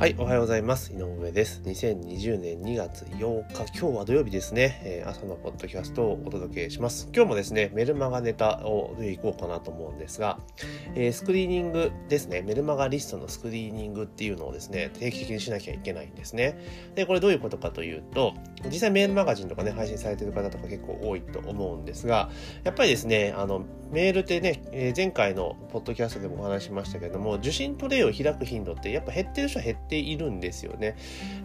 はい、おはようございます。井上です。2020年2月8日、今日は土曜日ですね、えー、朝のポッドキャストをお届けします。今日もですね、メルマガネタをでいこうかなと思うんですが、えー、スクリーニングですね、メルマガリストのスクリーニングっていうのをですね、定期的にしなきゃいけないんですね。で、これどういうことかというと、実際メールマガジンとかね、配信されてる方とか結構多いと思うんですが、やっぱりですね、あの、メールってね、えー、前回のポッドキャストでもお話しましたけれども、受信トレイを開く頻度ってやっぱ減ってる人は減ってているんですよね。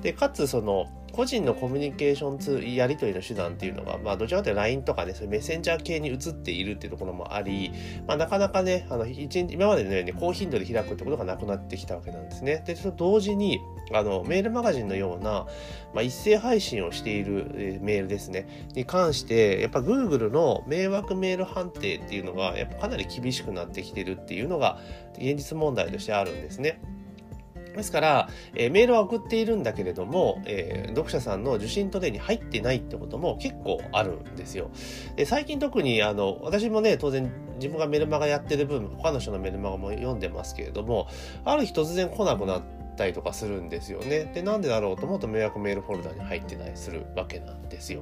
で、かつその、個人のコミュニケーションツー、やり取りの手段っていうのが、まあ、どちらかというと LINE とかね、そういうメッセンジャー系に移っているっていうところもあり、まあ、なかなかね、あの、日、今までのように高頻度で開くってことがなくなってきたわけなんですね。で、それと同時に、あの、メールマガジンのような、まあ、一斉配信をしている、メールですね、に関して、やっぱ Google の迷惑メール判定っていうのが、やっぱかなり厳しくなってきてるっていうのが、現実問題としてあるんですね。ですから、えー、メールは送っているんだけれども、えー、読者さんの受信トレイに入ってないってことも結構あるんですよ。で最近特にあの私もね当然自分がメルマガやってる分他の人のメルマガも読んでますけれどもある日突然来なくなってたりとかするんですよね。で、なんでだろうと思うと迷惑メールフォルダに入ってたりするわけなんですよ。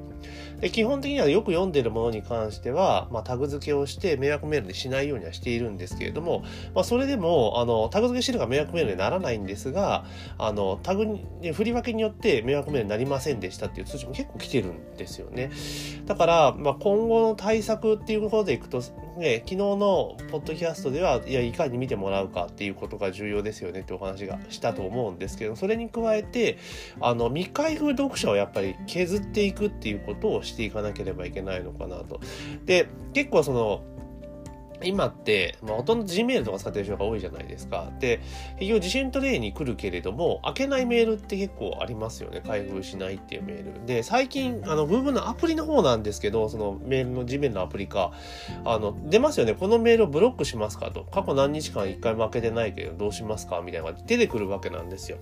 で、基本的にはよく読んでるものに関しては、まあ、タグ付けをして迷惑メールにしないようにはしているんですけれども、まあ、それでも、あの、タグ付けしてるから迷惑メールにならないんですが、あの、タグに、振り分けによって迷惑メールになりませんでしたっていう通知も結構来てるんですよね。だから、まあ、今後の対策っていうことでいくと、ね、昨日のポッドキャストでは、いや、いかに見てもらうかっていうことが重要ですよねってお話がしたと思うんですけど、それに加えて、あの、未開封読者をやっぱり削っていくっていうことをしていかなければいけないのかなと。で、結構その、今って、まあ、ほとんど Gmail とか使ってる人が多いじゃないですか。で、結局地震トレイに来るけれども、開けないメールって結構ありますよね。開封しないっていうメール。で、最近、あの、Google のアプリの方なんですけど、そのメールの Gmail のアプリか、あの、出ますよね。このメールをブロックしますかと。過去何日間一回も開けてないけど、どうしますかみたいなのが出てくるわけなんですよ。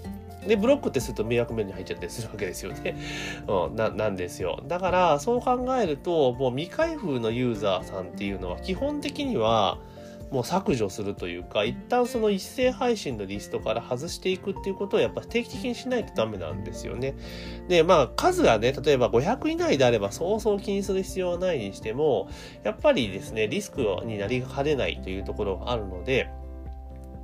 で、ブロックってすると迷惑メールに入っちゃったりするわけですよね。うん、な、なんですよ。だから、そう考えると、もう未開封のユーザーさんっていうのは、基本的には、もう削除するというか、一旦その一斉配信のリストから外していくっていうことをやっぱ定期的にしないとダメなんですよね。で、まあ数がね、例えば500以内であればそうそう気にする必要はないにしても、やっぱりですね、リスクになりかねないというところがあるので、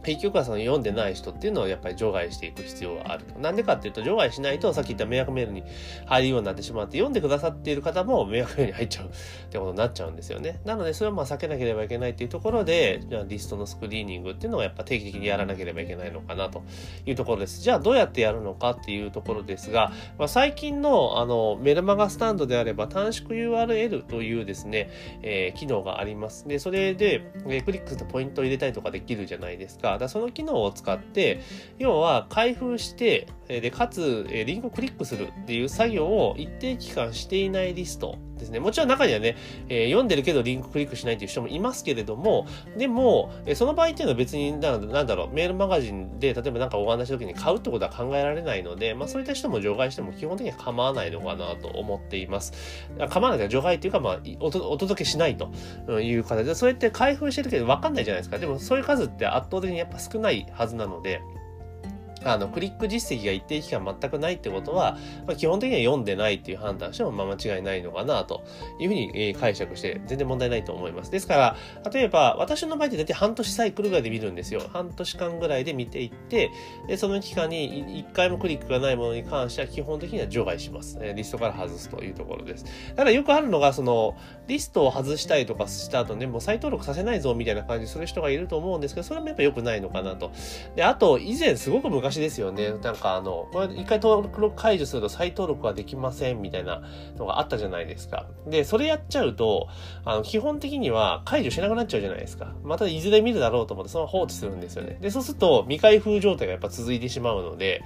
結局はその読んでない人っていうのをやっぱり除外していく必要がある。なんでかっていうと、除外しないと、さっき言った迷惑メールに入るようになってしまって、読んでくださっている方も迷惑メールに入っちゃうってことになっちゃうんですよね。なので、それはまあ避けなければいけないっていうところで、じゃあリストのスクリーニングっていうのをやっぱ定期的にやらなければいけないのかなというところです。じゃあどうやってやるのかっていうところですが、まあ、最近のあのメルマガスタンドであれば短縮 URL というですね、えー、機能があります。で、それで、えー、クリックするとポイントを入れたりとかできるじゃないですか。だその機能を使って、要は開封して、で、かつ、リンクをクリックするっていう作業を一定期間していないリストですね。もちろん中にはね、えー、読んでるけどリンククリックしないっていう人もいますけれども、でも、えその場合っていうのは別に、なんだろう、メールマガジンで、例えば何かお話した時に買うってことは考えられないので、まあそういった人も除外しても基本的には構わないのかなと思っています。構わないか除外っていうか、まあお届けしないという形で、そうやって開封してるけど分かんないじゃないですか。でもそういう数って圧倒的にやっぱ少ないはずなので、あの、クリック実績が一定期間全くないってことは、まあ、基本的には読んでないっていう判断しても、まあ、間違いないのかなというふうに解釈して全然問題ないと思います。ですから、例えば、私の場合って大体半年サイクルぐらいで見るんですよ。半年間ぐらいで見ていって、で、その期間に一回もクリックがないものに関しては基本的には除外します。リストから外すというところです。ただよくあるのが、その、リストを外したりとかした後ね、もう再登録させないぞみたいな感じする人がいると思うんですけど、それもやっぱ良くないのかなと。で、あと、以前すごく昔ですよね。なんかあの、これ一回登録解除すると再登録はできませんみたいなのがあったじゃないですか。で、それやっちゃうと、あの、基本的には解除しなくなっちゃうじゃないですか。またいずれ見るだろうと思ってその放置するんですよね。で、そうすると未開封状態がやっぱ続いてしまうので、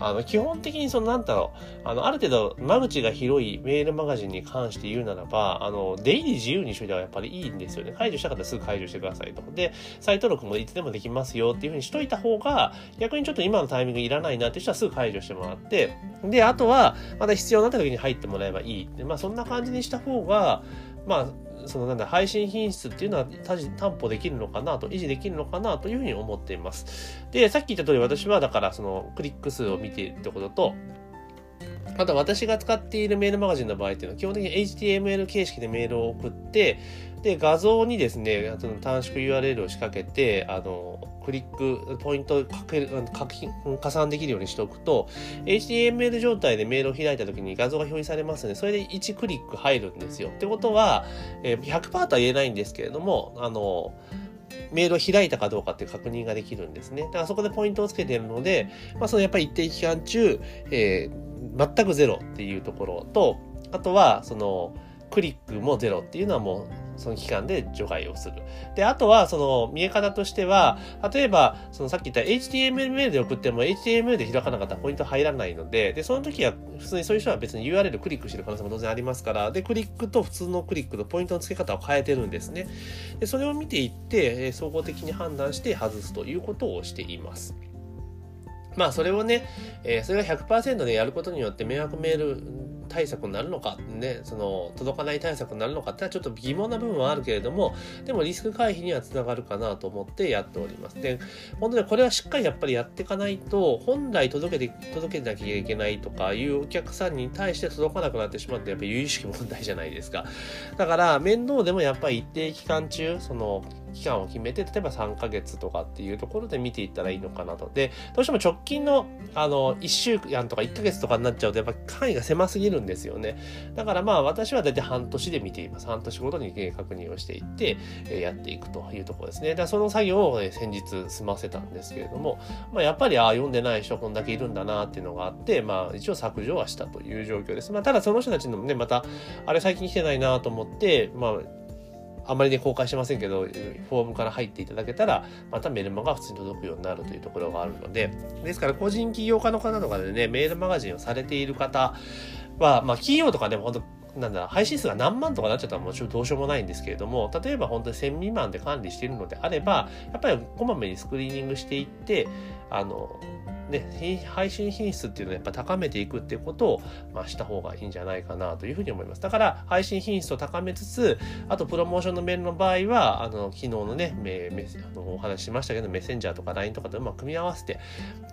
あの、基本的にその、なんだろう、あの、ある程度間口が広いメールマガジンに関して言うならば、あの、出入り自由にしといたらやっぱりいいんですよね。解除したかったらすぐ解除してくださいと。で、再登録もいつでもできますよっていうふうにしといた方が、逆にちょっと今のタイミングいらないなって人はすぐ解除してもらって、で、あとは、また必要になった時に入ってもらえばいいって、まあそんな感じにした方が、まあ、そのなんだ配信品質っていうのは担保できるのかなと維持できるのかなというふうに思っています。でさっき言った通り私はだからそのクリック数を見ているってこととあと私が使っているメールマガジンの場合っていうのは基本的に HTML 形式でメールを送ってで画像にですねその短縮 URL を仕掛けてあのクリックポイントをかける加算できるようにしておくと HTML 状態でメールを開いた時に画像が表示されますのでそれで1クリック入るんですよ。ってことは、100%とは言えないんですけれどもあのメールを開いたかどうかっていう確認ができるんですね。だからそこでポイントをつけているので、まあ、そのやっぱり一定期間中、えー、全くゼロっていうところと、あとは、その、クリックもゼロっていうのはもうその期間で除外をする。で、あとはその見え方としては、例えば、そのさっき言った HTML メールで送っても HTML で開かなかったらポイント入らないので、で、その時は普通にそういう人は別に URL クリックしてる可能性も当然ありますから、で、クリックと普通のクリックとポイントの付け方を変えてるんですね。で、それを見ていって、総合的に判断して外すということをしています。まあそれをね、え、それが100%でやることによって迷惑メール対策になるのか、ね、その届かない対策になるのかってのはちょっと疑問な部分はあるけれども、でもリスク回避にはつながるかなと思ってやっております。で、本当にこれはしっかりやっぱりやっていかないと、本来届けて、届けなきゃいけないとかいうお客さんに対して届かなくなってしまって、やっぱり有意識問題じゃないですか。だから面倒でもやっぱり一定期間中、その期間を決めて、例えば3ヶ月とかっていうところで見ていったらいいのかなと。で、どうしても直近の、あの、1週間とか1ヶ月とかになっちゃうと、やっぱ範囲が狭すぎるんですよね。だからまあ私は大体半年で見ています。半年ごとに確認をしていって、やっていくというところですね。だその作業を、先日済ませたんですけれども、まあ、やっぱり、ああ、読んでない人こんだけいるんだなっていうのがあって、まあ一応削除はしたという状況です。まあただその人たちのね、また、あれ最近来てないなと思って、まああまりね、公開してませんけど、フォームから入っていただけたら、またメルマが普通に届くようになるというところがあるので、ですから個人起業家の方とかでね、メールマガジンをされている方は、まあ企業とかでも本当なんだ、配信数が何万とかなっちゃったらもちろんどうしようもないんですけれども、例えば本当に1000未満で管理しているのであれば、やっぱりこまめにスクリーニングしていって、あの、ね、配信品質っていうのをやっぱ高めていくっていうことを、まあ、した方がいいんじゃないかなというふうに思います。だから配信品質を高めつつ、あとプロモーションのメールの場合は、あの、昨日のね、メメあのお話ししましたけど、メッセンジャーとか LINE とかとうまく組み合わせて、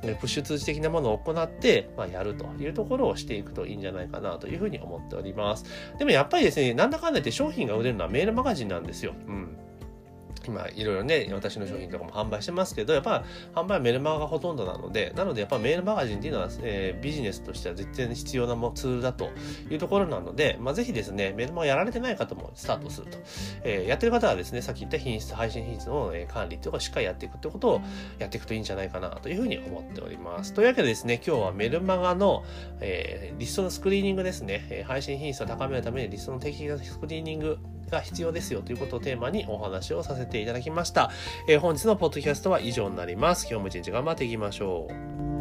プッシュ通知的なものを行って、まあ、やるというところをしていくといいんじゃないかなというふうに思っております。でもやっぱりですね、なんだかんだ言って商品が売れるのはメールマガジンなんですよ。うん。今いろいろね私の商品とかも販売してますけどやっぱ販売はメルマガがほとんどなのでなのでやっぱメールマガジンっていうのは、えー、ビジネスとしては絶対に必要なもツールだというところなので、まあ、ぜひですねメルマガやられてない方もスタートすると、えー、やってる方はですねさっき言った品質配信品質の管理とかしっかりやっていくってことをやっていくといいんじゃないかなというふうに思っております。というわけでですね今日はメルマガの、えー、リストのスクリーニングですね。配信品質を高めるためにリストの定期的なスクリーニングが必要ですよということをテーマにお話をさせていただきました。えー、本日のポッドキャストは以上になります。今日も一日頑張っていきましょう。